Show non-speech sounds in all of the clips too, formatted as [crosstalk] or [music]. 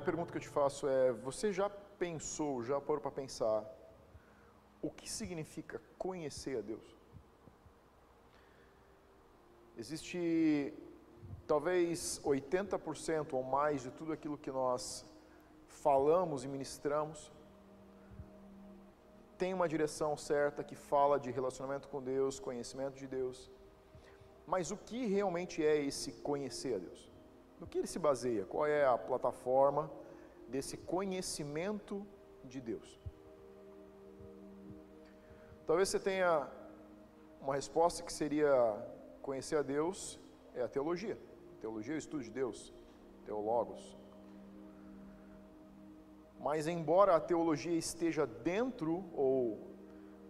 primeira pergunta que eu te faço é: você já pensou, já parou para pensar o que significa conhecer a Deus? Existe talvez 80% ou mais de tudo aquilo que nós falamos e ministramos tem uma direção certa que fala de relacionamento com Deus, conhecimento de Deus. Mas o que realmente é esse conhecer a Deus? No que ele se baseia? Qual é a plataforma desse conhecimento de Deus? Talvez você tenha uma resposta que seria conhecer a Deus é a teologia. Teologia é o estudo de Deus, teologos. Mas, embora a teologia esteja dentro ou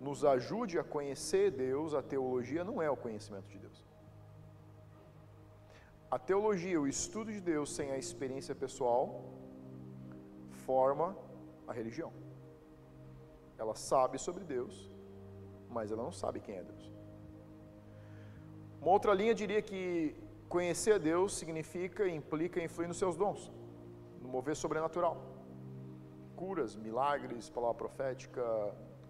nos ajude a conhecer Deus, a teologia não é o conhecimento de Deus. A teologia, o estudo de Deus sem a experiência pessoal, forma a religião. Ela sabe sobre Deus, mas ela não sabe quem é Deus. Uma outra linha diria que conhecer a Deus significa e implica influir nos seus dons, no mover sobrenatural curas, milagres, palavra profética,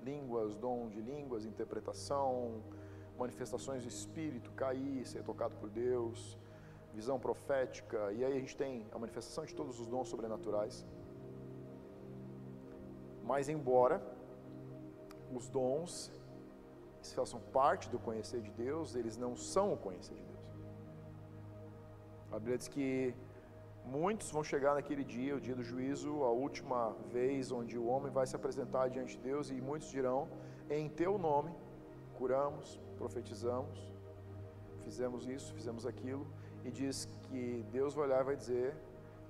línguas, dom de línguas, interpretação, manifestações do Espírito, cair, ser tocado por Deus, visão profética, e aí a gente tem a manifestação de todos os dons sobrenaturais. Mas, embora os dons façam parte do conhecer de Deus, eles não são o conhecer de Deus. A Bíblia diz que Muitos vão chegar naquele dia, o dia do juízo, a última vez onde o homem vai se apresentar diante de Deus, e muitos dirão: Em teu nome curamos, profetizamos, fizemos isso, fizemos aquilo, e diz que Deus vai olhar e vai dizer: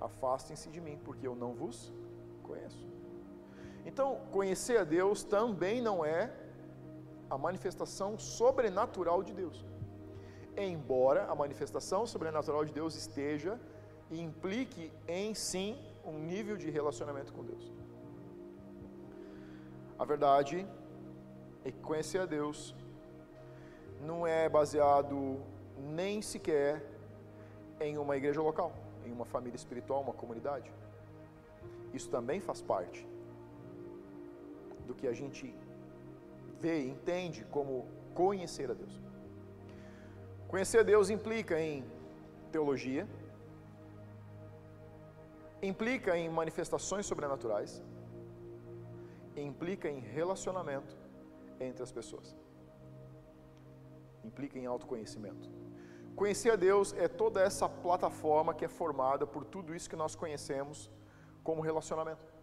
Afastem-se de mim, porque eu não vos conheço. Então, conhecer a Deus também não é a manifestação sobrenatural de Deus. Embora a manifestação sobrenatural de Deus esteja e implique em sim um nível de relacionamento com Deus. A verdade é que conhecer a Deus não é baseado nem sequer em uma igreja local, em uma família espiritual, uma comunidade. Isso também faz parte do que a gente vê e entende como conhecer a Deus. Conhecer a Deus implica em teologia, implica em manifestações sobrenaturais, implica em relacionamento entre as pessoas, implica em autoconhecimento. Conhecer a Deus é toda essa plataforma que é formada por tudo isso que nós conhecemos como relacionamento.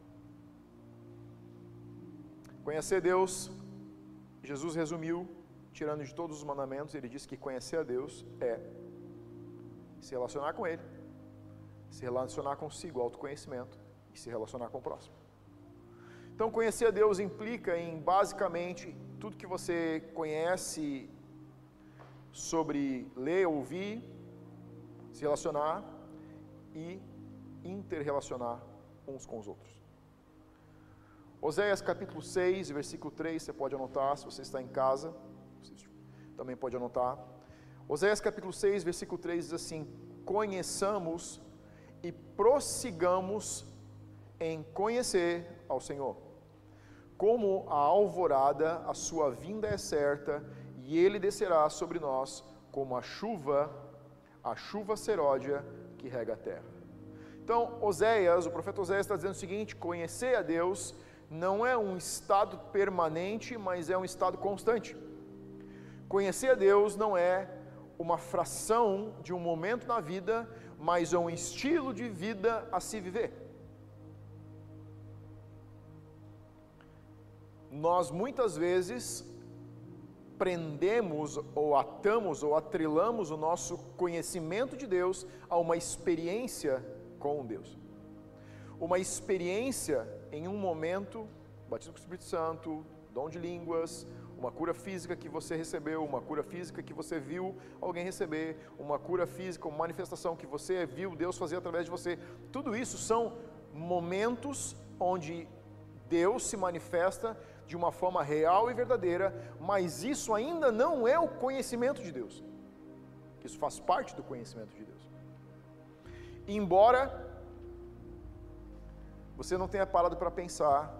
Conhecer Deus, Jesus resumiu, tirando de todos os mandamentos, ele disse que conhecer a Deus é se relacionar com Ele se relacionar consigo, autoconhecimento, e se relacionar com o próximo. Então, conhecer a Deus implica em basicamente tudo que você conhece sobre ler, ouvir, se relacionar e interrelacionar uns com os outros. Oséias capítulo 6, versículo 3, você pode anotar, se você está em casa, também pode anotar. Oséias capítulo 6, versículo 3 diz assim: Conheçamos e prossigamos em conhecer ao Senhor. Como a alvorada, a sua vinda é certa, e ele descerá sobre nós como a chuva, a chuva seródia que rega a terra. Então, Oséias, o profeta Oséias está dizendo o seguinte: conhecer a Deus não é um estado permanente, mas é um estado constante. Conhecer a Deus não é uma fração de um momento na vida, mas é um estilo de vida a se viver. Nós muitas vezes prendemos ou atamos ou atrelamos o nosso conhecimento de Deus a uma experiência com Deus. Uma experiência em um momento, batismo com o Espírito Santo, dom de línguas, uma cura física que você recebeu, uma cura física que você viu alguém receber, uma cura física, uma manifestação que você viu Deus fazer através de você. Tudo isso são momentos onde Deus se manifesta de uma forma real e verdadeira, mas isso ainda não é o conhecimento de Deus. Isso faz parte do conhecimento de Deus. Embora você não tenha parado para pensar,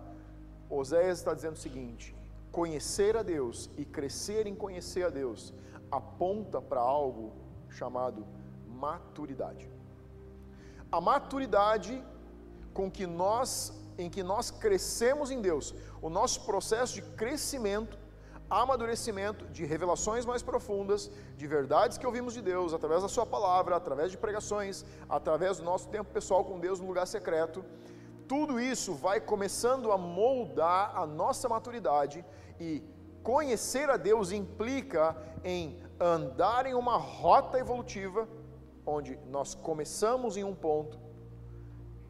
Oséias está dizendo o seguinte: conhecer a Deus e crescer em conhecer a Deus aponta para algo chamado maturidade. A maturidade com que nós em que nós crescemos em Deus, o nosso processo de crescimento, amadurecimento, de revelações mais profundas, de verdades que ouvimos de Deus, através da Sua palavra, através de pregações, através do nosso tempo pessoal com Deus no lugar secreto, tudo isso vai começando a moldar a nossa maturidade e conhecer a Deus implica em andar em uma rota evolutiva, onde nós começamos em um ponto,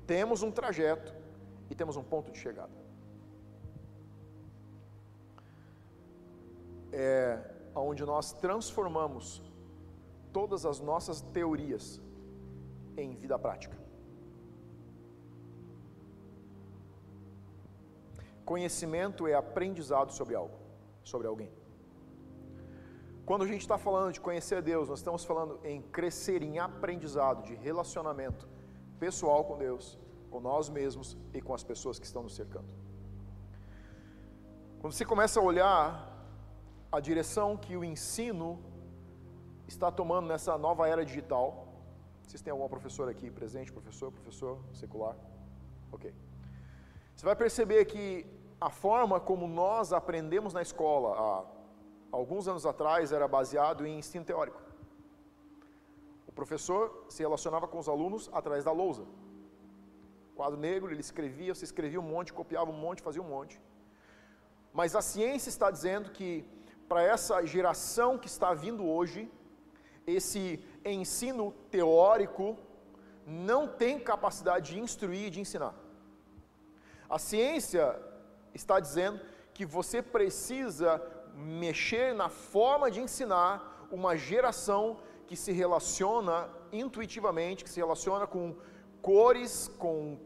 temos um trajeto e temos um ponto de chegada. É onde nós transformamos todas as nossas teorias em vida prática. Conhecimento é aprendizado sobre algo, sobre alguém. Quando a gente está falando de conhecer Deus, nós estamos falando em crescer em aprendizado, de relacionamento pessoal com Deus, com nós mesmos e com as pessoas que estão nos cercando. Quando você começa a olhar a direção que o ensino está tomando nessa nova era digital, vocês têm alguma professora aqui presente, professor, professor secular? Ok. Você vai perceber que a forma como nós aprendemos na escola, há alguns anos atrás, era baseado em ensino teórico. O professor se relacionava com os alunos através da lousa quadro negro, ele escrevia, você escrevia um monte, copiava um monte, fazia um monte. Mas a ciência está dizendo que para essa geração que está vindo hoje, esse ensino teórico não tem capacidade de instruir e de ensinar. A ciência está dizendo que você precisa mexer na forma de ensinar uma geração que se relaciona intuitivamente, que se relaciona com cores, com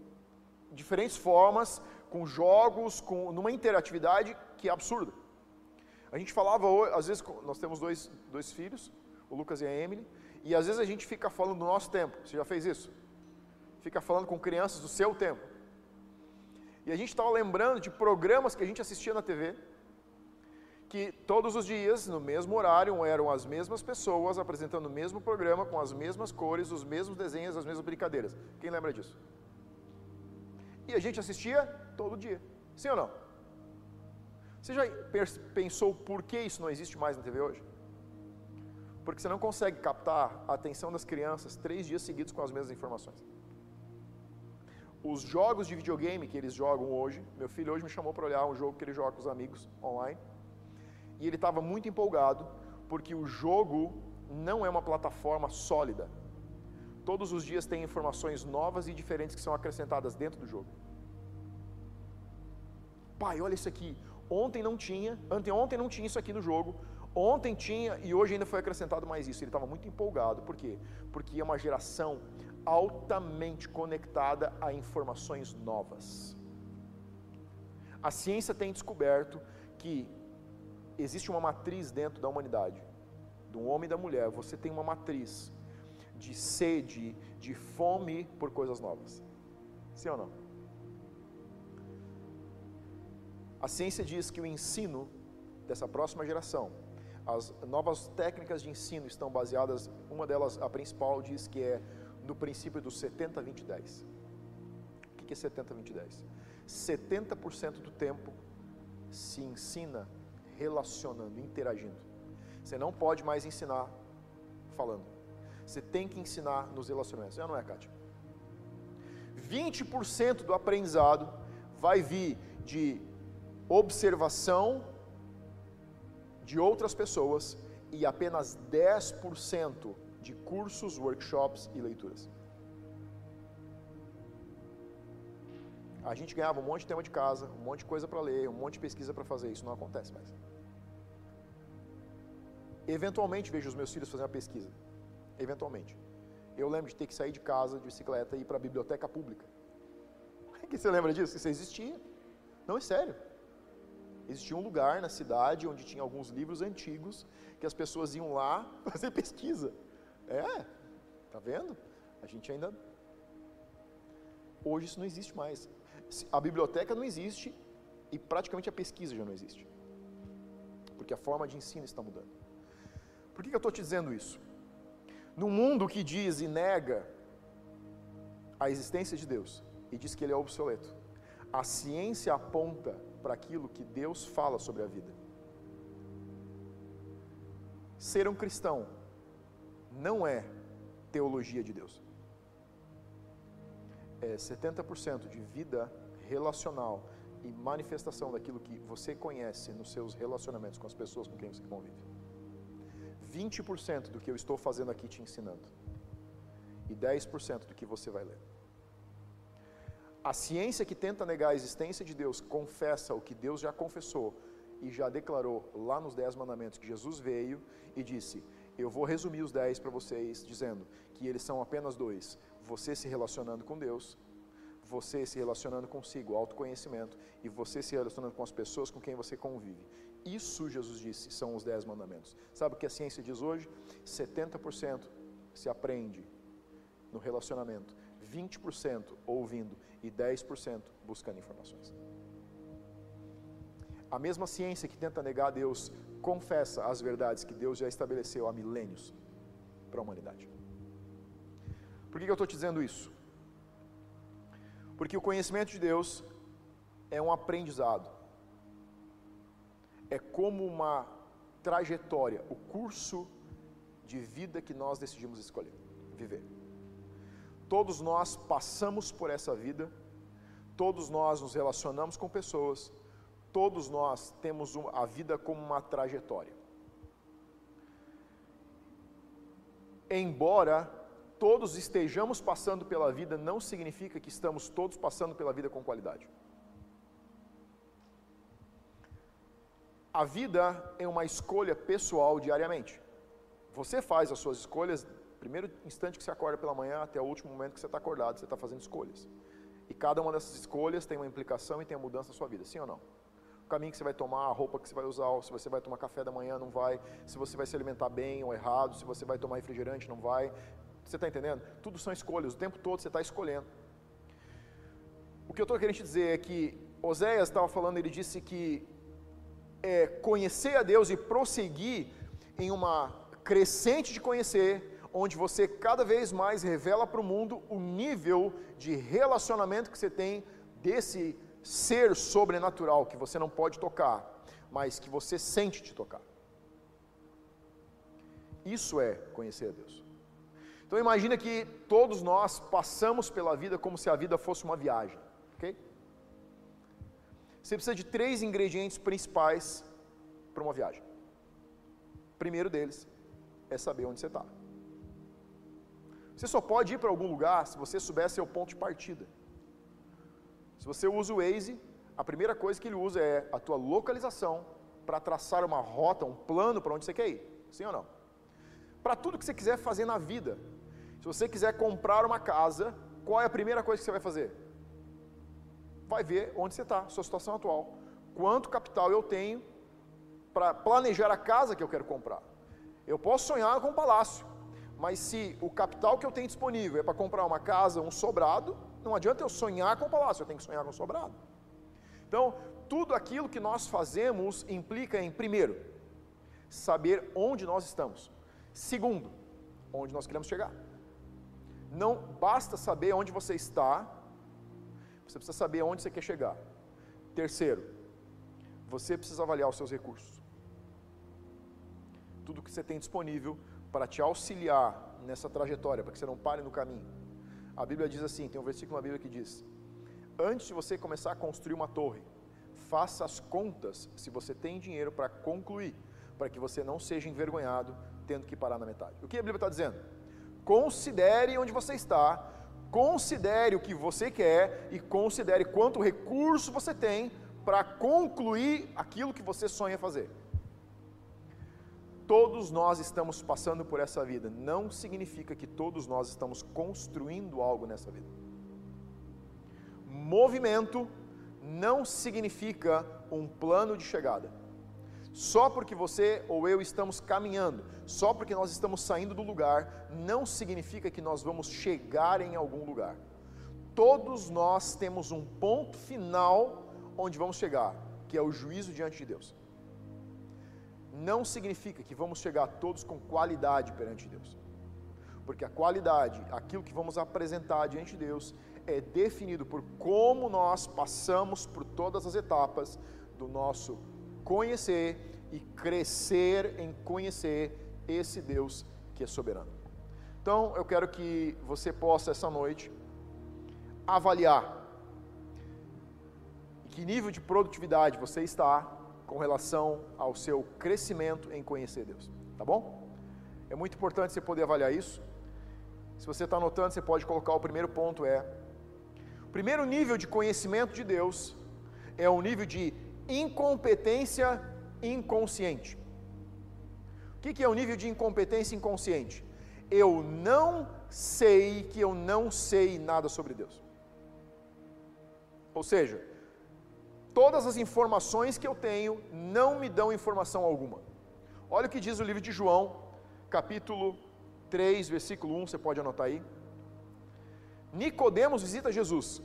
diferentes formas, com jogos, com numa interatividade que é absurda. A gente falava, às vezes, nós temos dois, dois filhos, o Lucas e a Emily, e às vezes a gente fica falando do nosso tempo. Você já fez isso? Fica falando com crianças do seu tempo. E a gente estava lembrando de programas que a gente assistia na TV, que todos os dias, no mesmo horário, eram as mesmas pessoas apresentando o mesmo programa, com as mesmas cores, os mesmos desenhos, as mesmas brincadeiras. Quem lembra disso? E a gente assistia todo dia. Sim ou não? Você já pensou por que isso não existe mais na TV hoje? Porque você não consegue captar a atenção das crianças três dias seguidos com as mesmas informações. Os jogos de videogame que eles jogam hoje, meu filho hoje me chamou para olhar um jogo que ele joga com os amigos online, e ele estava muito empolgado, porque o jogo não é uma plataforma sólida. Todos os dias tem informações novas e diferentes que são acrescentadas dentro do jogo. Pai, olha isso aqui. Ontem não tinha, anteontem não tinha isso aqui no jogo. Ontem tinha e hoje ainda foi acrescentado mais isso. Ele estava muito empolgado. Por quê? Porque é uma geração altamente conectada a informações novas. A ciência tem descoberto que existe uma matriz dentro da humanidade, do homem e da mulher. Você tem uma matriz de sede, de fome por coisas novas. Sim ou não? A ciência diz que o ensino dessa próxima geração, as novas técnicas de ensino estão baseadas, uma delas, a principal, diz que é no princípio do 70, 20, 10. O que é 70, 20, 10? 70% do tempo se ensina relacionando, interagindo. Você não pode mais ensinar falando. Você tem que ensinar nos relacionamentos. Já não é, Kátia? 20% do aprendizado vai vir de observação de outras pessoas e apenas 10% de cursos, workshops e leituras. A gente ganhava um monte de tema de casa, um monte de coisa para ler, um monte de pesquisa para fazer. Isso não acontece mais. Eventualmente vejo os meus filhos fazendo a pesquisa eventualmente. Eu lembro de ter que sair de casa de bicicleta e ir para a biblioteca pública. [laughs] que você lembra disso? Isso existia. Não, é sério. Existia um lugar na cidade onde tinha alguns livros antigos que as pessoas iam lá [laughs] fazer pesquisa. É, tá vendo? A gente ainda. Hoje isso não existe mais. a biblioteca não existe e praticamente a pesquisa já não existe. Porque a forma de ensino está mudando. Por que, que eu estou te dizendo isso? No mundo que diz e nega a existência de Deus e diz que ele é obsoleto, a ciência aponta para aquilo que Deus fala sobre a vida. Ser um cristão não é teologia de Deus. É 70% de vida relacional e manifestação daquilo que você conhece nos seus relacionamentos com as pessoas com quem você convive. 20% do que eu estou fazendo aqui te ensinando. E 10% do que você vai ler. A ciência que tenta negar a existência de Deus confessa o que Deus já confessou e já declarou lá nos Dez Mandamentos que Jesus veio e disse: Eu vou resumir os dez para vocês, dizendo que eles são apenas dois: você se relacionando com Deus, você se relacionando consigo, autoconhecimento, e você se relacionando com as pessoas com quem você convive. Isso, Jesus disse, são os Dez Mandamentos. Sabe o que a ciência diz hoje? 70% se aprende no relacionamento, 20% ouvindo e 10% buscando informações. A mesma ciência que tenta negar a Deus confessa as verdades que Deus já estabeleceu há milênios para a humanidade. Por que, eu estou te dizendo isso? Porque o conhecimento de Deus é um aprendizado, é como uma trajetória, o curso de vida que nós decidimos escolher, viver. Todos nós passamos por essa vida, todos nós nos relacionamos com pessoas, todos nós temos a vida como uma trajetória. Embora todos estejamos passando pela vida, não significa que estamos todos passando pela vida com qualidade. A vida é uma escolha pessoal diariamente. Você faz as suas escolhas primeiro instante que você acorda pela manhã até o último momento que você está acordado, você está fazendo escolhas. E cada uma dessas escolhas tem uma implicação e tem uma mudança na sua vida, sim ou não? Caminho que você vai tomar, a roupa que você vai usar, se você vai tomar café da manhã, não vai, se você vai se alimentar bem ou errado, se você vai tomar refrigerante, não vai. Você está entendendo? Tudo são escolhas, o tempo todo você está escolhendo. O que eu estou querendo te dizer é que Oséias estava falando, ele disse que é, conhecer a Deus e prosseguir em uma crescente de conhecer onde você cada vez mais revela para o mundo o nível de relacionamento que você tem desse ser sobrenatural que você não pode tocar, mas que você sente te tocar. Isso é conhecer a Deus. Então imagina que todos nós passamos pela vida como se a vida fosse uma viagem, ok? Você precisa de três ingredientes principais para uma viagem. O primeiro deles é saber onde você está. Você só pode ir para algum lugar se você soubesse seu ponto de partida. Se você usa o Waze, a primeira coisa que ele usa é a tua localização para traçar uma rota, um plano para onde você quer ir. Sim ou não? Para tudo que você quiser fazer na vida. Se você quiser comprar uma casa, qual é a primeira coisa que você vai fazer? Vai ver onde você está, sua situação atual. Quanto capital eu tenho para planejar a casa que eu quero comprar. Eu posso sonhar com um palácio, mas se o capital que eu tenho disponível é para comprar uma casa, um sobrado, não adianta eu sonhar com o palácio, eu tenho que sonhar com o sobrado. Então, tudo aquilo que nós fazemos implica em, primeiro, saber onde nós estamos. Segundo, onde nós queremos chegar. Não basta saber onde você está, você precisa saber onde você quer chegar. Terceiro, você precisa avaliar os seus recursos. Tudo que você tem disponível para te auxiliar nessa trajetória, para que você não pare no caminho. A Bíblia diz assim: tem um versículo na Bíblia que diz: Antes de você começar a construir uma torre, faça as contas se você tem dinheiro para concluir, para que você não seja envergonhado tendo que parar na metade. O que a Bíblia está dizendo? Considere onde você está, considere o que você quer e considere quanto recurso você tem para concluir aquilo que você sonha fazer. Todos nós estamos passando por essa vida, não significa que todos nós estamos construindo algo nessa vida. Movimento não significa um plano de chegada. Só porque você ou eu estamos caminhando, só porque nós estamos saindo do lugar, não significa que nós vamos chegar em algum lugar. todos nós temos um ponto final onde vamos chegar, que é o juízo diante de Deus. Não significa que vamos chegar todos com qualidade perante Deus, porque a qualidade, aquilo que vamos apresentar diante de Deus, é definido por como nós passamos por todas as etapas do nosso conhecer e crescer em conhecer esse Deus que é soberano. Então, eu quero que você possa essa noite avaliar em que nível de produtividade você está com relação ao seu crescimento em conhecer Deus, tá bom? É muito importante você poder avaliar isso. Se você está anotando, você pode colocar o primeiro ponto é o primeiro nível de conhecimento de Deus é o nível de incompetência inconsciente. O que é o nível de incompetência inconsciente? Eu não sei que eu não sei nada sobre Deus. Ou seja, todas as informações que eu tenho não me dão informação alguma. Olha o que diz o livro de João, capítulo 3, versículo 1, você pode anotar aí. Nicodemos visita Jesus.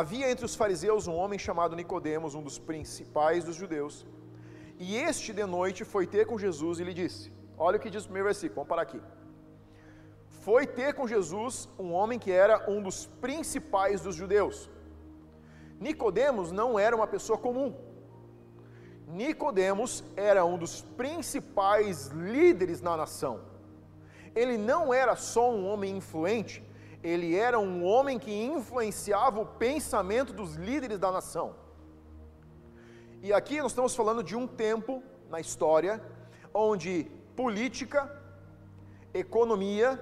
Havia entre os fariseus um homem chamado Nicodemos, um dos principais dos judeus. E este de noite foi ter com Jesus e lhe disse: Olha o que diz o primeiro versículo, vamos parar aqui. Foi ter com Jesus um homem que era um dos principais dos judeus. Nicodemos não era uma pessoa comum. Nicodemos era um dos principais líderes na nação. Ele não era só um homem influente, ele era um homem que influenciava o pensamento dos líderes da nação. E aqui nós estamos falando de um tempo na história onde política, economia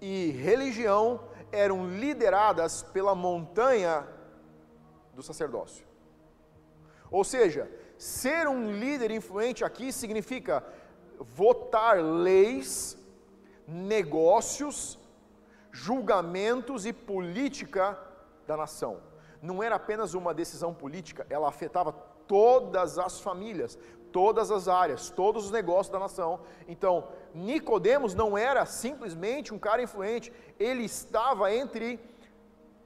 e religião eram lideradas pela montanha do sacerdócio. Ou seja, ser um líder influente aqui significa votar leis, negócios julgamentos e política da nação. Não era apenas uma decisão política, ela afetava todas as famílias, todas as áreas, todos os negócios da nação. Então, Nicodemos não era simplesmente um cara influente, ele estava entre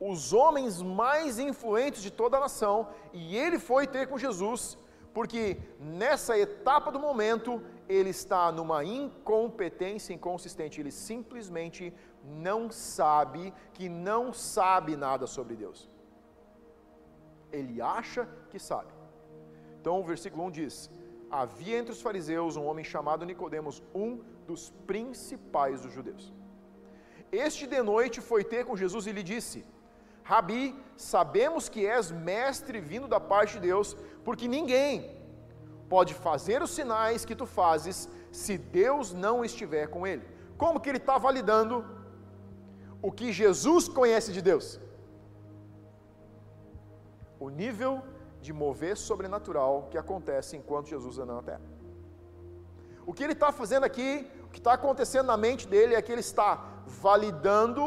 os homens mais influentes de toda a nação, e ele foi ter com Jesus, porque nessa etapa do momento ele está numa incompetência inconsistente, ele simplesmente não sabe que não sabe nada sobre Deus. Ele acha que sabe. Então o versículo 1 diz: Havia entre os fariseus um homem chamado Nicodemos, um dos principais dos judeus. Este de noite foi ter com Jesus e lhe disse: Rabi, sabemos que és mestre vindo da parte de Deus, porque ninguém pode fazer os sinais que tu fazes se Deus não estiver com ele. Como que ele está validando o que Jesus conhece de Deus? O nível de mover sobrenatural que acontece enquanto Jesus anda na terra. O que ele está fazendo aqui, o que está acontecendo na mente dele é que ele está validando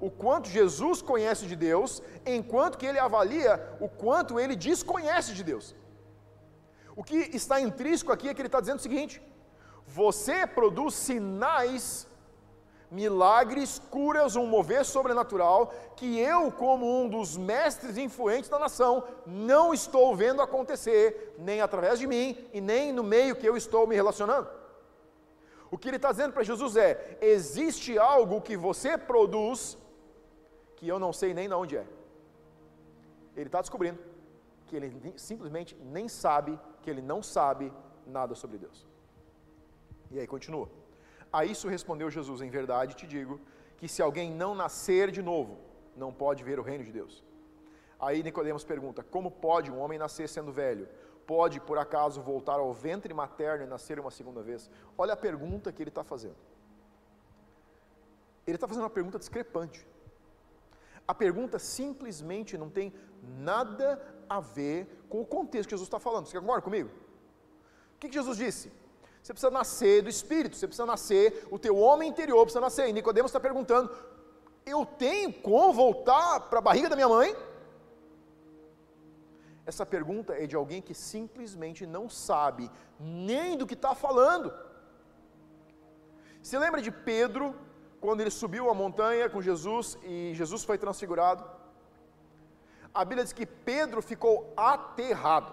o quanto Jesus conhece de Deus, enquanto que ele avalia o quanto ele desconhece de Deus. O que está intrínseco aqui é que ele está dizendo o seguinte: você produz sinais milagres, curas, um mover sobrenatural que eu, como um dos mestres influentes da nação, não estou vendo acontecer, nem através de mim e nem no meio que eu estou me relacionando. O que ele está dizendo para Jesus é: existe algo que você produz que eu não sei nem de onde é. Ele está descobrindo que ele simplesmente nem sabe que ele não sabe nada sobre Deus. E aí continua. A isso respondeu Jesus: Em verdade te digo que se alguém não nascer de novo, não pode ver o reino de Deus. Aí Nicodemos pergunta: Como pode um homem nascer sendo velho? Pode, por acaso, voltar ao ventre materno e nascer uma segunda vez? Olha a pergunta que ele está fazendo. Ele está fazendo uma pergunta discrepante. A pergunta simplesmente não tem nada a ver com o contexto que Jesus está falando. Você concorda comigo? O que, que Jesus disse? Você precisa nascer do Espírito, você precisa nascer, o teu homem interior precisa nascer. E Nicodemos está perguntando: eu tenho como voltar para a barriga da minha mãe? Essa pergunta é de alguém que simplesmente não sabe nem do que está falando. Se lembra de Pedro, quando ele subiu a montanha com Jesus e Jesus foi transfigurado, a Bíblia diz que Pedro ficou aterrado.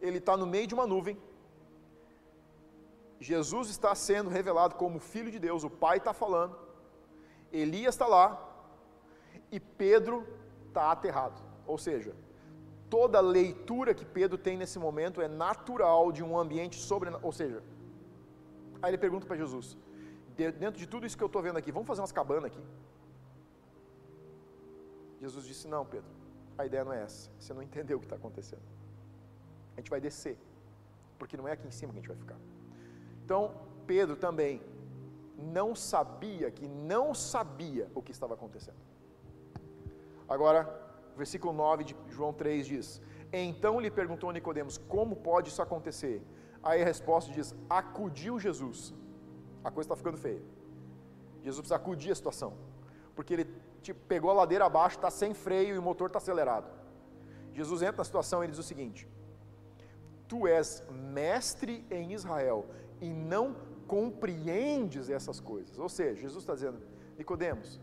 Ele está no meio de uma nuvem. Jesus está sendo revelado como Filho de Deus, o Pai está falando. Elias está lá. E Pedro está aterrado. Ou seja, toda leitura que Pedro tem nesse momento é natural de um ambiente sobrenatural. Ou seja, aí ele pergunta para Jesus: dentro de tudo isso que eu estou vendo aqui, vamos fazer umas cabanas aqui? Jesus disse: Não, Pedro, a ideia não é essa. Você não entendeu o que está acontecendo. A gente vai descer, porque não é aqui em cima que a gente vai ficar. Então, Pedro também não sabia que não sabia o que estava acontecendo. Agora, versículo 9 de João 3 diz: Então lhe perguntou Nicodemos: Como pode isso acontecer? Aí a resposta diz: Acudiu Jesus. A coisa está ficando feia. Jesus precisa acudir a situação, porque ele tipo, pegou a ladeira abaixo, está sem freio e o motor está acelerado. Jesus entra na situação e diz o seguinte: Tu és mestre em Israel e não compreendes essas coisas. Ou seja, Jesus está dizendo, Nicodemos,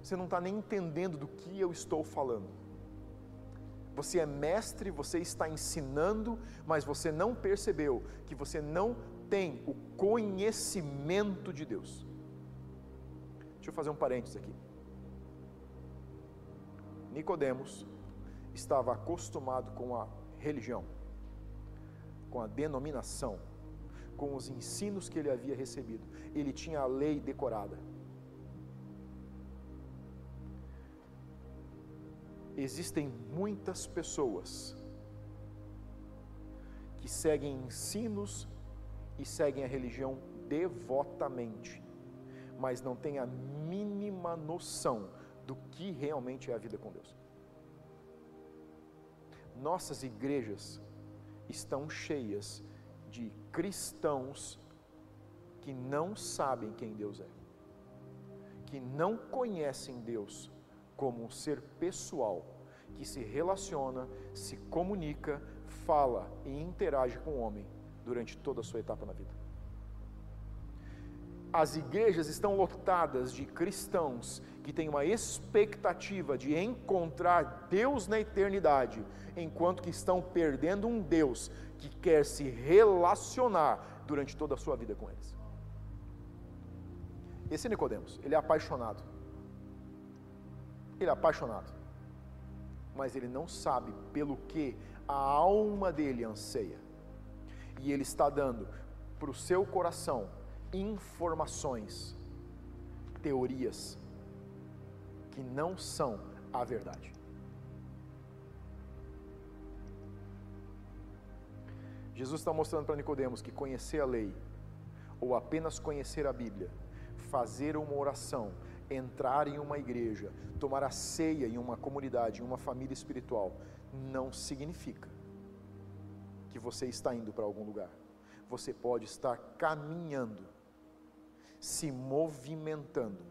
você não está nem entendendo do que eu estou falando. Você é mestre, você está ensinando, mas você não percebeu que você não tem o conhecimento de Deus. Deixa eu fazer um parênteses aqui. Nicodemos estava acostumado com a religião, com a denominação, com os ensinos que ele havia recebido. Ele tinha a lei decorada. Existem muitas pessoas que seguem ensinos e seguem a religião devotamente, mas não têm a mínima noção do que realmente é a vida com Deus. Nossas igrejas estão cheias de cristãos que não sabem quem Deus é, que não conhecem Deus como um ser pessoal, que se relaciona, se comunica, fala e interage com o homem durante toda a sua etapa na vida. As igrejas estão lotadas de cristãos que têm uma expectativa de encontrar Deus na eternidade, enquanto que estão perdendo um Deus que quer se relacionar durante toda a sua vida com eles. Esse Nicodemos, ele é apaixonado. Ele é apaixonado. Mas ele não sabe pelo que a alma dele anseia. E ele está dando para o seu coração informações, teorias, que não são a verdade. Jesus está mostrando para Nicodemos que conhecer a lei, ou apenas conhecer a Bíblia, fazer uma oração, entrar em uma igreja, tomar a ceia em uma comunidade, em uma família espiritual, não significa que você está indo para algum lugar. Você pode estar caminhando, se movimentando,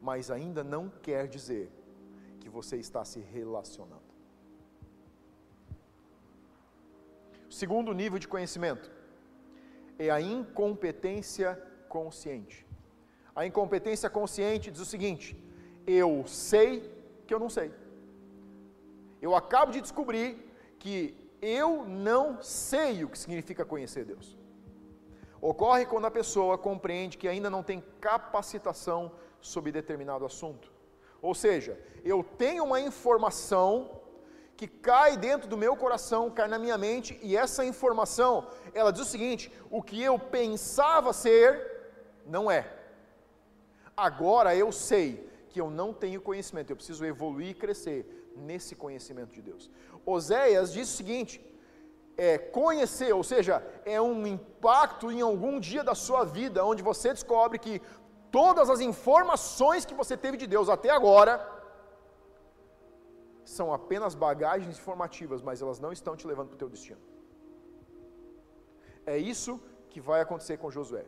mas ainda não quer dizer que você está se relacionando. O segundo nível de conhecimento é a incompetência consciente. A incompetência consciente diz o seguinte: eu sei que eu não sei. Eu acabo de descobrir que eu não sei o que significa conhecer Deus. Ocorre quando a pessoa compreende que ainda não tem capacitação sobre determinado assunto. Ou seja, eu tenho uma informação que cai dentro do meu coração, cai na minha mente, e essa informação, ela diz o seguinte: o que eu pensava ser, não é. Agora eu sei que eu não tenho conhecimento, eu preciso evoluir e crescer nesse conhecimento de Deus. Oséias diz o seguinte: é, conhecer, ou seja, é um impacto em algum dia da sua vida, onde você descobre que todas as informações que você teve de Deus até agora são apenas bagagens informativas, mas elas não estão te levando para o teu destino. É isso que vai acontecer com Josué.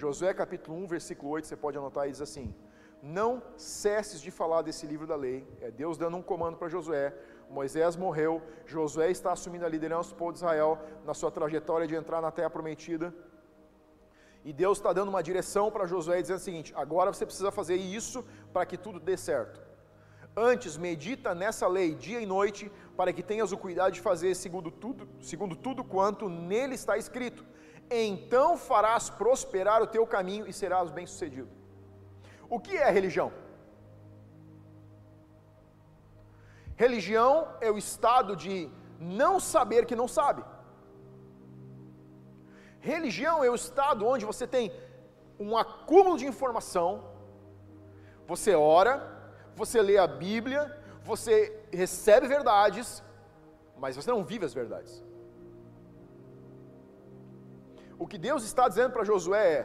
Josué capítulo 1, versículo 8, você pode anotar e diz assim: Não cesses de falar desse livro da lei. É Deus dando um comando para Josué. Moisés morreu, Josué está assumindo a liderança do povo de Israel na sua trajetória de entrar na terra prometida. E Deus está dando uma direção para Josué dizendo o seguinte: agora você precisa fazer isso para que tudo dê certo. Antes, medita nessa lei dia e noite, para que tenhas o cuidado de fazer segundo tudo, segundo tudo quanto nele está escrito. Então farás prosperar o teu caminho e serás bem-sucedido. O que é religião? Religião é o estado de não saber que não sabe. Religião é o estado onde você tem um acúmulo de informação, você ora, você lê a Bíblia, você recebe verdades, mas você não vive as verdades. O que Deus está dizendo para Josué é: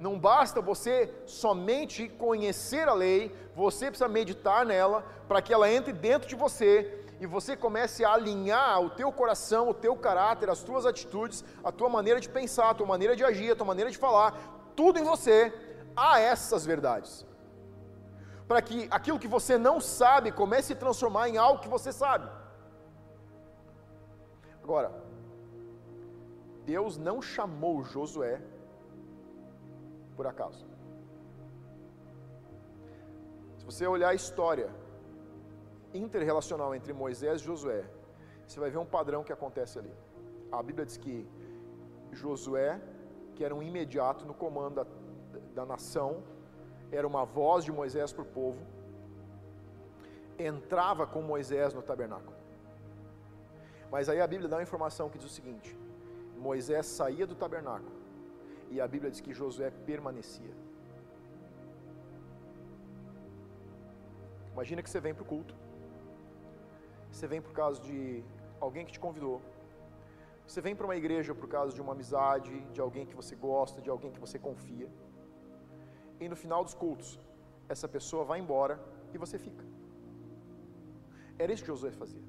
não basta você somente conhecer a lei, você precisa meditar nela para que ela entre dentro de você e você comece a alinhar o teu coração, o teu caráter, as tuas atitudes, a tua maneira de pensar, a tua maneira de agir, a tua maneira de falar, tudo em você a essas verdades para que aquilo que você não sabe comece a se transformar em algo que você sabe. Agora, Deus não chamou Josué por acaso. Se você olhar a história interrelacional entre Moisés e Josué, você vai ver um padrão que acontece ali. A Bíblia diz que Josué, que era um imediato no comando da, da nação, era uma voz de Moisés para o povo, entrava com Moisés no tabernáculo. Mas aí a Bíblia dá uma informação que diz o seguinte: Moisés saía do tabernáculo e a Bíblia diz que Josué permanecia. Imagina que você vem para o culto, você vem por causa de alguém que te convidou, você vem para uma igreja por causa de uma amizade, de alguém que você gosta, de alguém que você confia e no final dos cultos, essa pessoa vai embora e você fica. Era isso que Josué fazia.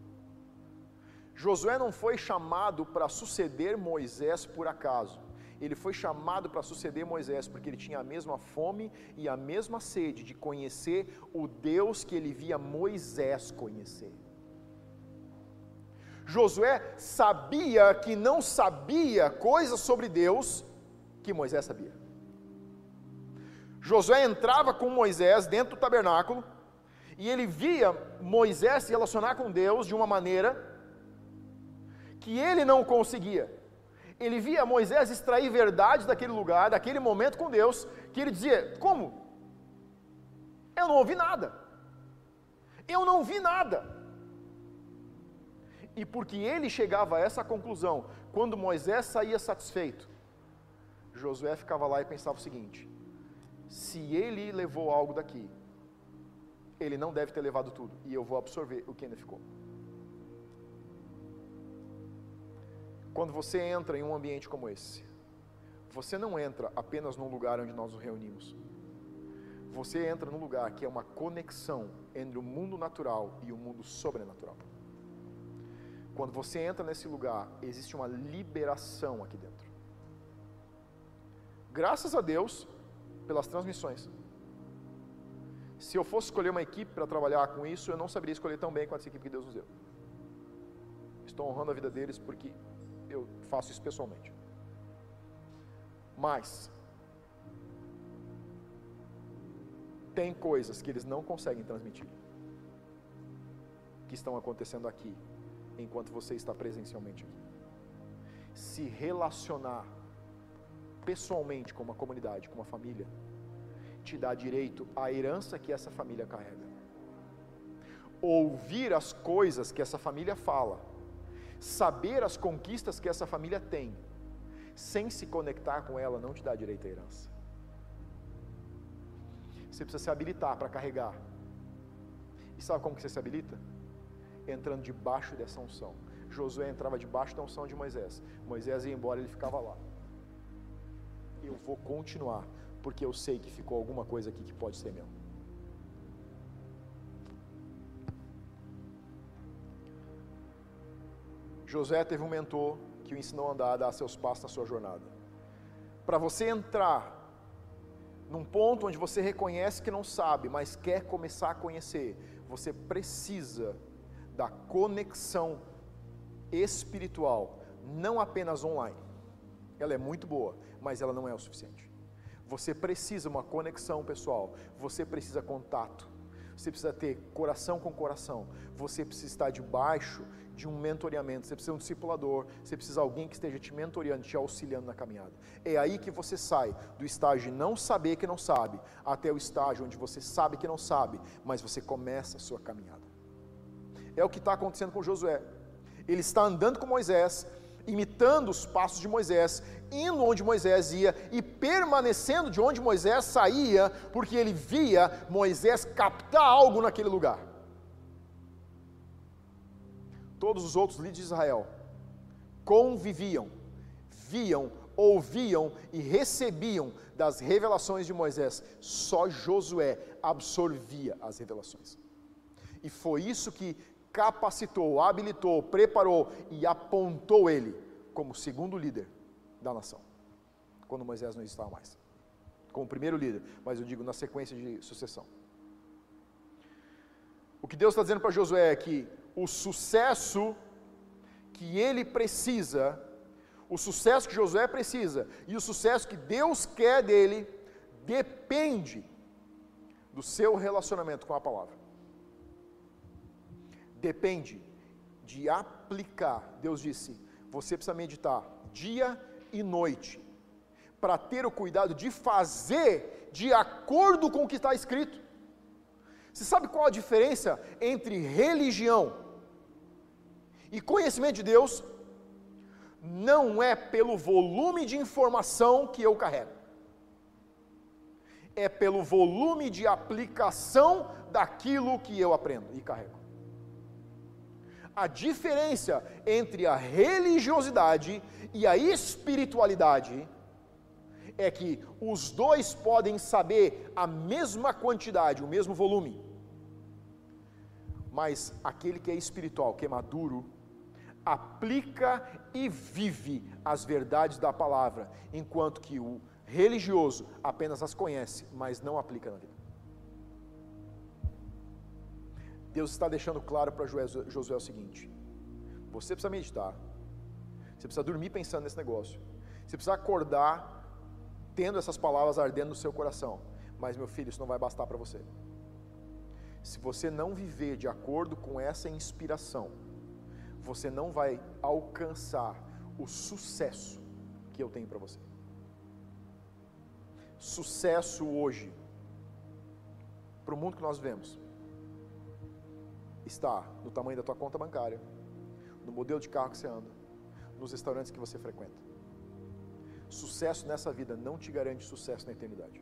Josué não foi chamado para suceder Moisés por acaso. Ele foi chamado para suceder Moisés porque ele tinha a mesma fome e a mesma sede de conhecer o Deus que ele via Moisés conhecer. Josué sabia que não sabia coisas sobre Deus que Moisés sabia. Josué entrava com Moisés dentro do tabernáculo e ele via Moisés se relacionar com Deus de uma maneira que ele não conseguia. Ele via Moisés extrair verdades daquele lugar, daquele momento com Deus, que ele dizia: Como? Eu não ouvi nada. Eu não vi nada. E porque ele chegava a essa conclusão, quando Moisés saía satisfeito, Josué ficava lá e pensava o seguinte: se ele levou algo daqui, ele não deve ter levado tudo, e eu vou absorver o que ainda ficou. Quando você entra em um ambiente como esse, você não entra apenas num lugar onde nós nos reunimos. Você entra num lugar que é uma conexão entre o mundo natural e o mundo sobrenatural. Quando você entra nesse lugar, existe uma liberação aqui dentro. Graças a Deus, pelas transmissões. Se eu fosse escolher uma equipe para trabalhar com isso, eu não saberia escolher tão bem quanto essa equipe que Deus nos deu. Estou honrando a vida deles porque eu faço isso pessoalmente. Mas, tem coisas que eles não conseguem transmitir, que estão acontecendo aqui, enquanto você está presencialmente aqui. Se relacionar pessoalmente com uma comunidade, com uma família, te dá direito à herança que essa família carrega. Ouvir as coisas que essa família fala, saber as conquistas que essa família tem, sem se conectar com ela, não te dá direito à herança. Você precisa se habilitar para carregar. E sabe como que você se habilita? Entrando debaixo dessa unção. Josué entrava debaixo da unção de Moisés. Moisés ia embora, ele ficava lá eu vou continuar, porque eu sei que ficou alguma coisa aqui que pode ser meu. José teve um mentor que o ensinou a andar, a dar seus passos na sua jornada. Para você entrar num ponto onde você reconhece que não sabe, mas quer começar a conhecer, você precisa da conexão espiritual, não apenas online ela é muito boa, mas ela não é o suficiente. Você precisa uma conexão pessoal, você precisa contato, você precisa ter coração com coração, você precisa estar debaixo de um mentoreamento, você precisa de um discipulador, você precisa de alguém que esteja te mentoreando, te auxiliando na caminhada. É aí que você sai do estágio de não saber que não sabe, até o estágio onde você sabe que não sabe, mas você começa a sua caminhada. É o que está acontecendo com Josué. Ele está andando com Moisés, imitando os passos de Moisés, indo onde Moisés ia e permanecendo de onde Moisés saía, porque ele via Moisés captar algo naquele lugar. Todos os outros líderes de Israel conviviam, viam, ouviam e recebiam das revelações de Moisés. Só Josué absorvia as revelações. E foi isso que capacitou, habilitou, preparou e apontou ele como segundo líder da nação, quando Moisés não estava mais. Como primeiro líder, mas eu digo na sequência de sucessão. O que Deus está dizendo para Josué é que o sucesso que ele precisa, o sucesso que Josué precisa e o sucesso que Deus quer dele, depende do seu relacionamento com a palavra. Depende de aplicar. Deus disse: você precisa meditar dia e noite, para ter o cuidado de fazer de acordo com o que está escrito. Você sabe qual a diferença entre religião e conhecimento de Deus? Não é pelo volume de informação que eu carrego, é pelo volume de aplicação daquilo que eu aprendo e carrego. A diferença entre a religiosidade e a espiritualidade é que os dois podem saber a mesma quantidade, o mesmo volume. Mas aquele que é espiritual, que é maduro, aplica e vive as verdades da palavra, enquanto que o religioso apenas as conhece, mas não aplica na vida. Deus está deixando claro para Josué o seguinte: você precisa meditar, você precisa dormir pensando nesse negócio, você precisa acordar tendo essas palavras ardendo no seu coração. Mas, meu filho, isso não vai bastar para você. Se você não viver de acordo com essa inspiração, você não vai alcançar o sucesso que eu tenho para você. Sucesso hoje, para o mundo que nós vemos, está no tamanho da tua conta bancária, no modelo de carro que você anda, nos restaurantes que você frequenta. Sucesso nessa vida não te garante sucesso na eternidade.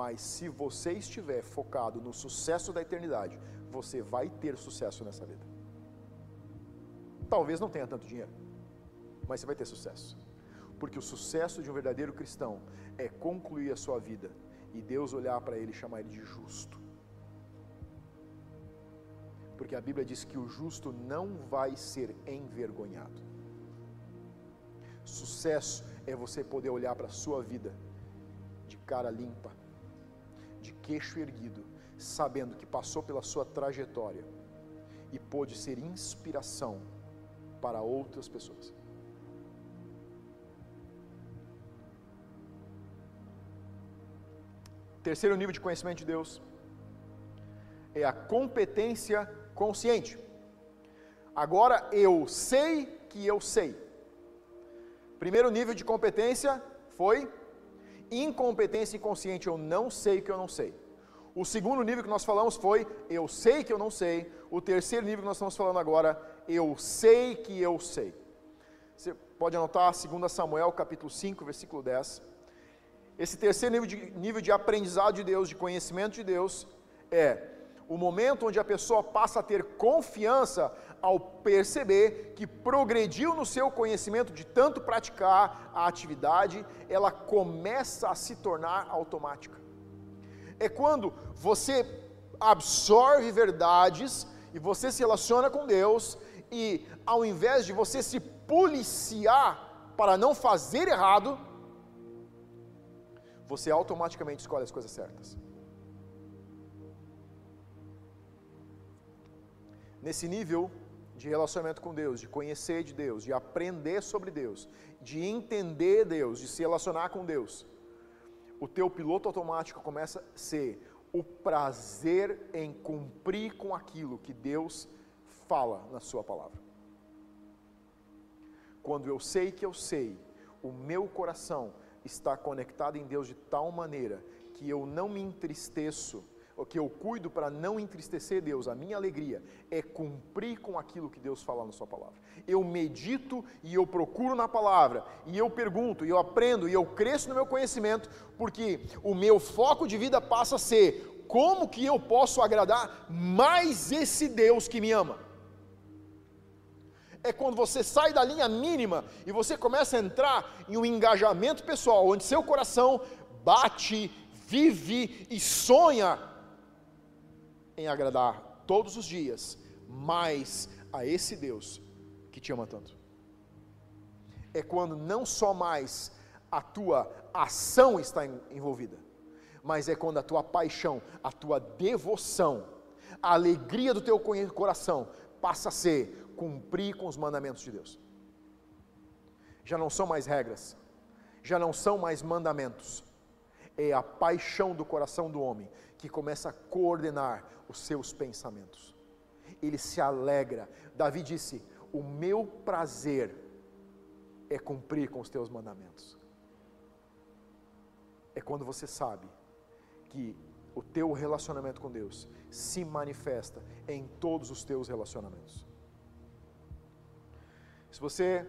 Mas se você estiver focado no sucesso da eternidade, você vai ter sucesso nessa vida. Talvez não tenha tanto dinheiro, mas você vai ter sucesso. Porque o sucesso de um verdadeiro cristão é concluir a sua vida e Deus olhar para ele e chamar ele de justo. Porque a Bíblia diz que o justo não vai ser envergonhado. Sucesso é você poder olhar para a sua vida de cara limpa, de queixo erguido, sabendo que passou pela sua trajetória e pôde ser inspiração para outras pessoas. Terceiro nível de conhecimento de Deus é a competência consciente. Agora eu sei que eu sei. Primeiro nível de competência foi incompetência inconsciente, eu não sei que eu não sei. O segundo nível que nós falamos foi eu sei que eu não sei. O terceiro nível que nós estamos falando agora, eu sei que eu sei. Você pode anotar 2 Samuel capítulo 5, versículo 10. Esse terceiro nível de, nível de aprendizado de Deus, de conhecimento de Deus, é o momento onde a pessoa passa a ter confiança ao perceber que progrediu no seu conhecimento de tanto praticar a atividade, ela começa a se tornar automática. É quando você absorve verdades e você se relaciona com Deus e ao invés de você se policiar para não fazer errado, você automaticamente escolhe as coisas certas. Nesse nível, de relacionamento com Deus, de conhecer de Deus, de aprender sobre Deus, de entender Deus, de se relacionar com Deus, o teu piloto automático começa a ser o prazer em cumprir com aquilo que Deus fala na Sua palavra. Quando eu sei que eu sei, o meu coração está conectado em Deus de tal maneira que eu não me entristeço o que eu cuido para não entristecer Deus, a minha alegria é cumprir com aquilo que Deus fala na Sua palavra. Eu medito e eu procuro na palavra, e eu pergunto, e eu aprendo, e eu cresço no meu conhecimento, porque o meu foco de vida passa a ser como que eu posso agradar mais esse Deus que me ama. É quando você sai da linha mínima e você começa a entrar em um engajamento pessoal, onde seu coração bate, vive e sonha em agradar todos os dias mais a esse Deus que te ama tanto. É quando não só mais a tua ação está envolvida, mas é quando a tua paixão, a tua devoção, a alegria do teu coração passa a ser cumprir com os mandamentos de Deus. Já não são mais regras, já não são mais mandamentos, é a paixão do coração do homem que começa a coordenar os seus pensamentos. Ele se alegra. Davi disse: O meu prazer é cumprir com os teus mandamentos. É quando você sabe que o teu relacionamento com Deus se manifesta em todos os teus relacionamentos. Se você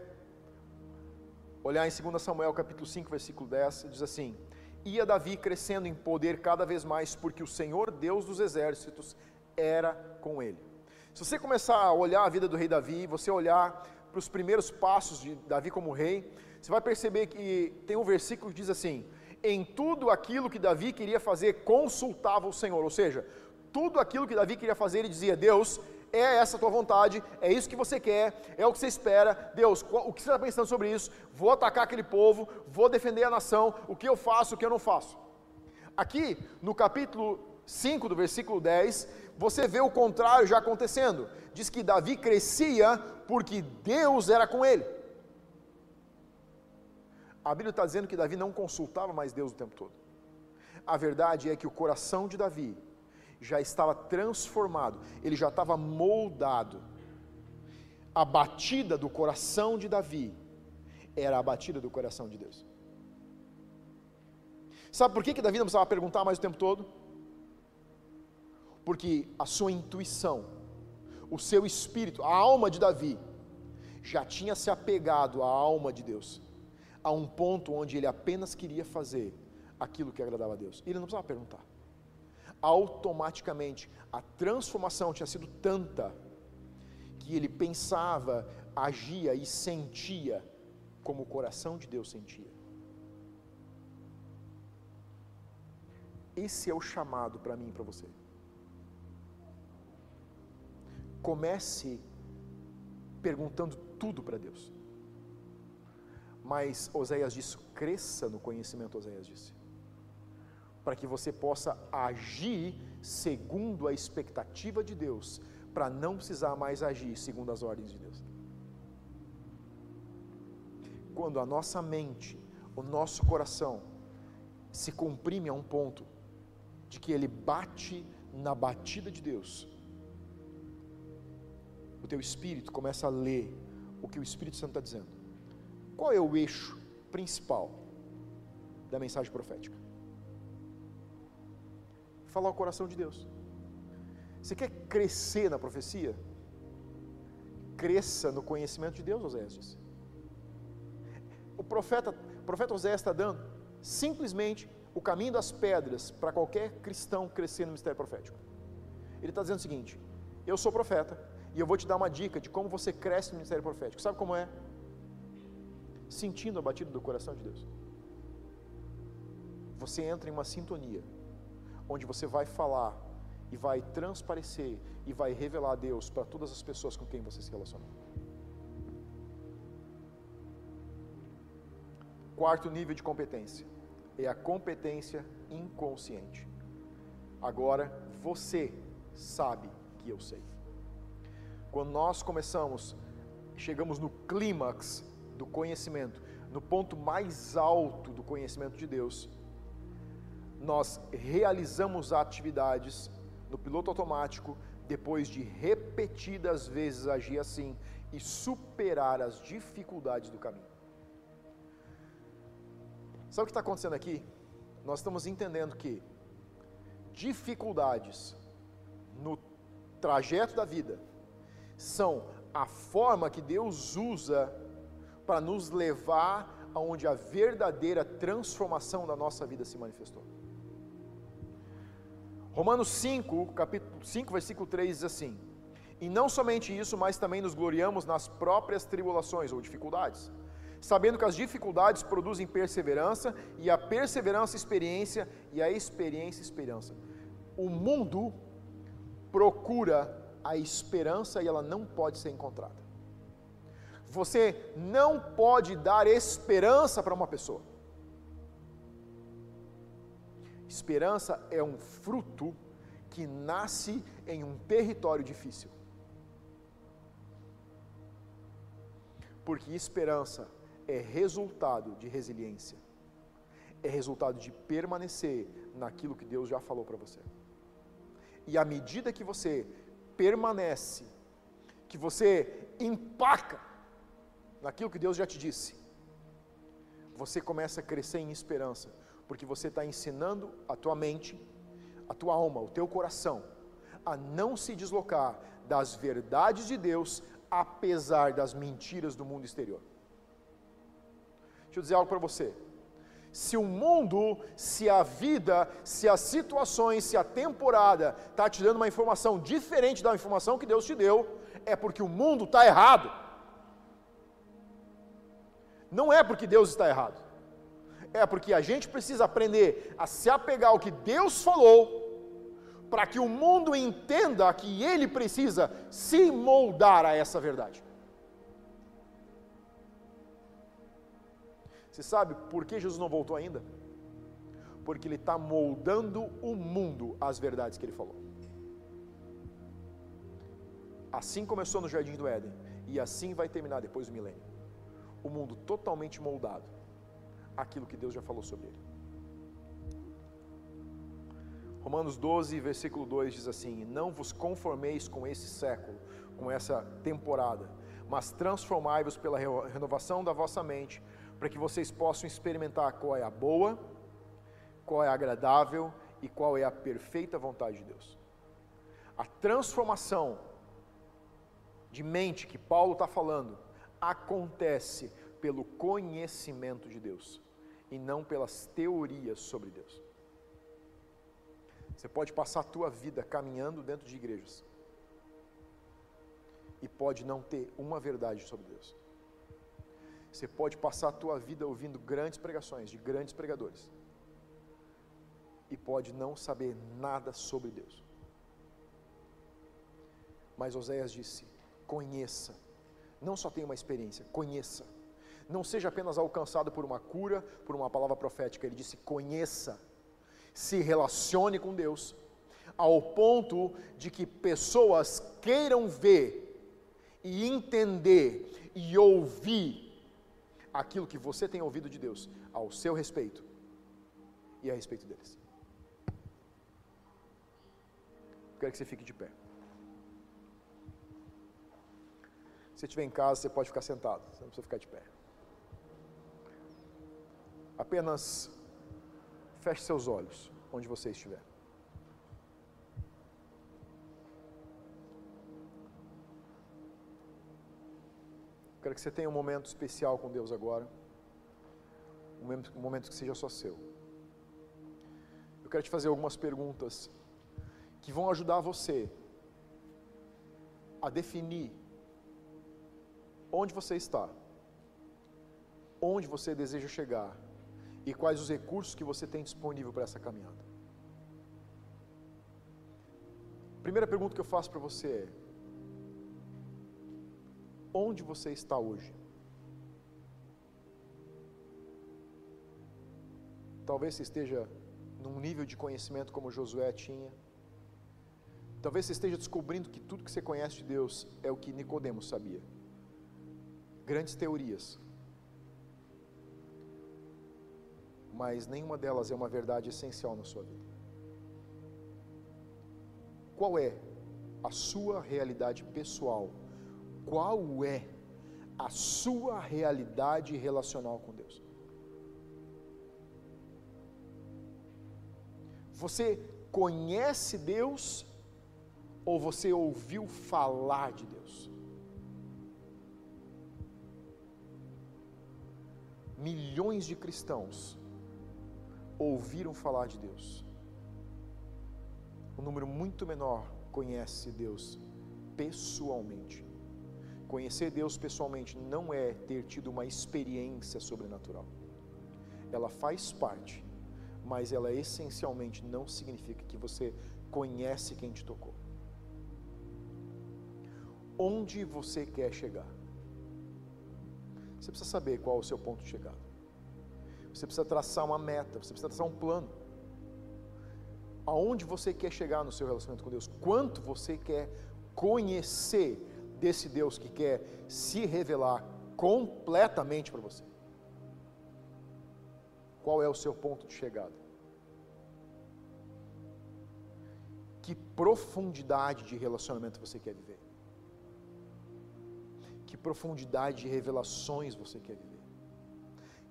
olhar em 2 Samuel capítulo 5, versículo 10, diz assim: ia Davi crescendo em poder cada vez mais, porque o Senhor Deus dos exércitos era com ele. Se você começar a olhar a vida do rei Davi, você olhar para os primeiros passos de Davi como rei, você vai perceber que tem um versículo que diz assim: em tudo aquilo que Davi queria fazer, consultava o Senhor, ou seja, tudo aquilo que Davi queria fazer, ele dizia: Deus, é essa a tua vontade, é isso que você quer, é o que você espera. Deus, o que você está pensando sobre isso? Vou atacar aquele povo, vou defender a nação, o que eu faço, o que eu não faço. Aqui, no capítulo 5 do versículo 10, você vê o contrário já acontecendo. Diz que Davi crescia porque Deus era com ele. A Bíblia está dizendo que Davi não consultava mais Deus o tempo todo. A verdade é que o coração de Davi já estava transformado, ele já estava moldado. A batida do coração de Davi era a batida do coração de Deus. Sabe por que, que Davi não precisava perguntar mais o tempo todo? Porque a sua intuição, o seu espírito, a alma de Davi, já tinha se apegado à alma de Deus, a um ponto onde ele apenas queria fazer aquilo que agradava a Deus. Ele não precisava perguntar automaticamente a transformação tinha sido tanta que ele pensava, agia e sentia como o coração de Deus sentia. Esse é o chamado para mim e para você. Comece perguntando tudo para Deus. Mas Oséias disse: cresça no conhecimento, Oséias disse para que você possa agir segundo a expectativa de Deus, para não precisar mais agir segundo as ordens de Deus. Quando a nossa mente, o nosso coração se comprime a um ponto de que ele bate na batida de Deus, o teu espírito começa a ler o que o Espírito Santo está dizendo. Qual é o eixo principal da mensagem profética? Falar o coração de Deus. Você quer crescer na profecia? Cresça no conhecimento de Deus, Oséias. O profeta, o profeta Oséias está dando simplesmente o caminho das pedras para qualquer cristão crescer no mistério profético. Ele está dizendo o seguinte: eu sou profeta e eu vou te dar uma dica de como você cresce no ministério profético. Sabe como é? Sentindo a batida do coração de Deus. Você entra em uma sintonia onde você vai falar e vai transparecer e vai revelar a Deus para todas as pessoas com quem você se relaciona. Quarto nível de competência é a competência inconsciente. Agora você sabe que eu sei. quando nós começamos, chegamos no clímax do conhecimento, no ponto mais alto do conhecimento de Deus, nós realizamos atividades no piloto automático, depois de repetidas vezes agir assim e superar as dificuldades do caminho. Sabe o que está acontecendo aqui? Nós estamos entendendo que dificuldades no trajeto da vida são a forma que Deus usa para nos levar aonde a verdadeira transformação da nossa vida se manifestou. Romanos 5, capítulo 5, versículo 3 diz assim: E não somente isso, mas também nos gloriamos nas próprias tribulações ou dificuldades, sabendo que as dificuldades produzem perseverança, e a perseverança experiência, e a experiência esperança. O mundo procura a esperança e ela não pode ser encontrada. Você não pode dar esperança para uma pessoa. Esperança é um fruto que nasce em um território difícil. Porque esperança é resultado de resiliência, é resultado de permanecer naquilo que Deus já falou para você. E à medida que você permanece, que você empaca naquilo que Deus já te disse, você começa a crescer em esperança, porque você está ensinando a tua mente, a tua alma, o teu coração, a não se deslocar das verdades de Deus, apesar das mentiras do mundo exterior. Deixa eu dizer algo para você. Se o mundo, se a vida, se as situações, se a temporada está te dando uma informação diferente da informação que Deus te deu, é porque o mundo está errado. Não é porque Deus está errado. É porque a gente precisa aprender a se apegar ao que Deus falou, para que o mundo entenda que ele precisa se moldar a essa verdade. Você sabe por que Jesus não voltou ainda? Porque Ele está moldando o mundo às verdades que Ele falou. Assim começou no Jardim do Éden, e assim vai terminar depois do milênio. O mundo totalmente moldado àquilo que Deus já falou sobre ele. Romanos 12, versículo 2 diz assim: Não vos conformeis com esse século, com essa temporada, mas transformai-vos pela renovação da vossa mente, para que vocês possam experimentar qual é a boa, qual é a agradável e qual é a perfeita vontade de Deus. A transformação de mente que Paulo está falando acontece pelo conhecimento de Deus e não pelas teorias sobre Deus. Você pode passar a tua vida caminhando dentro de igrejas e pode não ter uma verdade sobre Deus. Você pode passar a tua vida ouvindo grandes pregações de grandes pregadores e pode não saber nada sobre Deus. Mas Oséias disse: conheça, não só tenha uma experiência, conheça. Não seja apenas alcançado por uma cura, por uma palavra profética. Ele disse: conheça, se relacione com Deus, ao ponto de que pessoas queiram ver e entender e ouvir aquilo que você tem ouvido de Deus ao seu respeito e a respeito deles. Quero que você fique de pé. Se estiver em casa, você pode ficar sentado, você não precisa ficar de pé. Apenas feche seus olhos onde você estiver. Quero que você tenha um momento especial com Deus agora. Um momento, que seja só seu. Eu quero te fazer algumas perguntas que vão ajudar você a definir onde você está, onde você deseja chegar e quais os recursos que você tem disponível para essa caminhada. Primeira pergunta que eu faço para você é: onde você está hoje. Talvez você esteja num nível de conhecimento como Josué tinha. Talvez você esteja descobrindo que tudo que você conhece de Deus é o que Nicodemos sabia. Grandes teorias. Mas nenhuma delas é uma verdade essencial na sua vida. Qual é a sua realidade pessoal? Qual é a sua realidade relacional com Deus? Você conhece Deus ou você ouviu falar de Deus? Milhões de cristãos ouviram falar de Deus. Um número muito menor conhece Deus pessoalmente. Conhecer Deus pessoalmente não é ter tido uma experiência sobrenatural. Ela faz parte, mas ela essencialmente não significa que você conhece quem te tocou. Onde você quer chegar? Você precisa saber qual é o seu ponto de chegada. Você precisa traçar uma meta, você precisa traçar um plano. Aonde você quer chegar no seu relacionamento com Deus? Quanto você quer conhecer desse Deus que quer se revelar completamente para você? Qual é o seu ponto de chegada? Que profundidade de relacionamento você quer viver? Que profundidade de revelações você quer viver?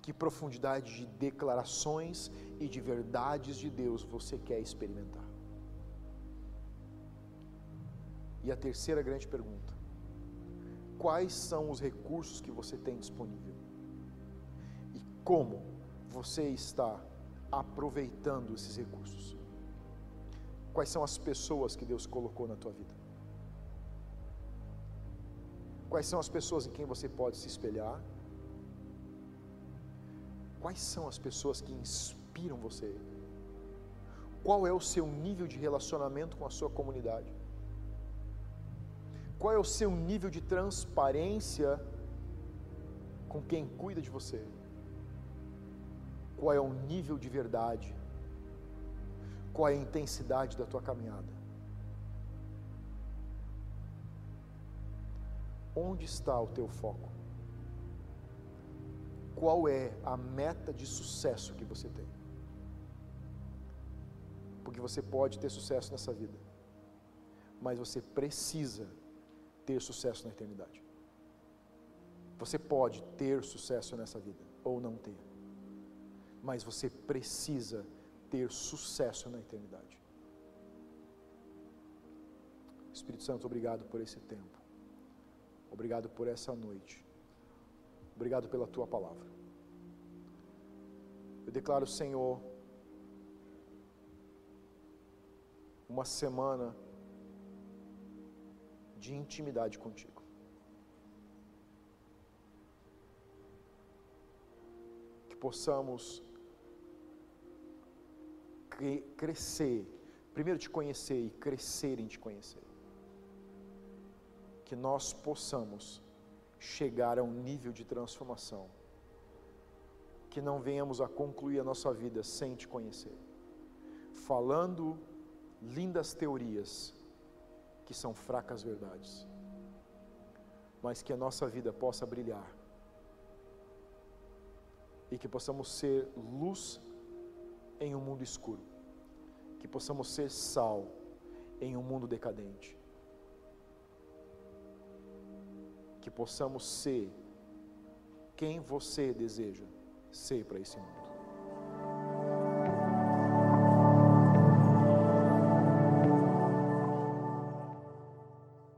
Que profundidade de declarações e de verdades de Deus você quer experimentar? E a terceira grande pergunta: quais são os recursos que você tem disponível? E como você está aproveitando esses recursos? Quais são as pessoas que Deus colocou na tua vida? Quais são as pessoas em quem você pode se espelhar? Quais são as pessoas que inspiram você? Qual é o seu nível de relacionamento com a sua comunidade? Qual é o seu nível de transparência com quem cuida de você? Qual é o nível de verdade? Qual é a intensidade da tua caminhada? Onde está o teu foco? Qual é a meta de sucesso que você tem? Porque você pode ter sucesso nessa vida, mas você precisa ter sucesso na eternidade. Você pode ter sucesso nessa vida ou não ter, mas você precisa ter sucesso na eternidade. Espírito Santo, obrigado por esse tempo. Obrigado por essa noite. Obrigado pela tua palavra. Eu declaro, Senhor, uma semana de intimidade contigo. Que possamos crescer, primeiro te conhecer e crescer em te conhecer que nós possamos chegar a um nível de transformação, que não venhamos a concluir a nossa vida sem te conhecer, falando lindas teorias que são fracas verdades, mas que a nossa vida possa brilhar e que possamos ser luz em um mundo escuro, que possamos ser sal em um mundo decadente que possamos ser quem você deseja ser para esse mundo.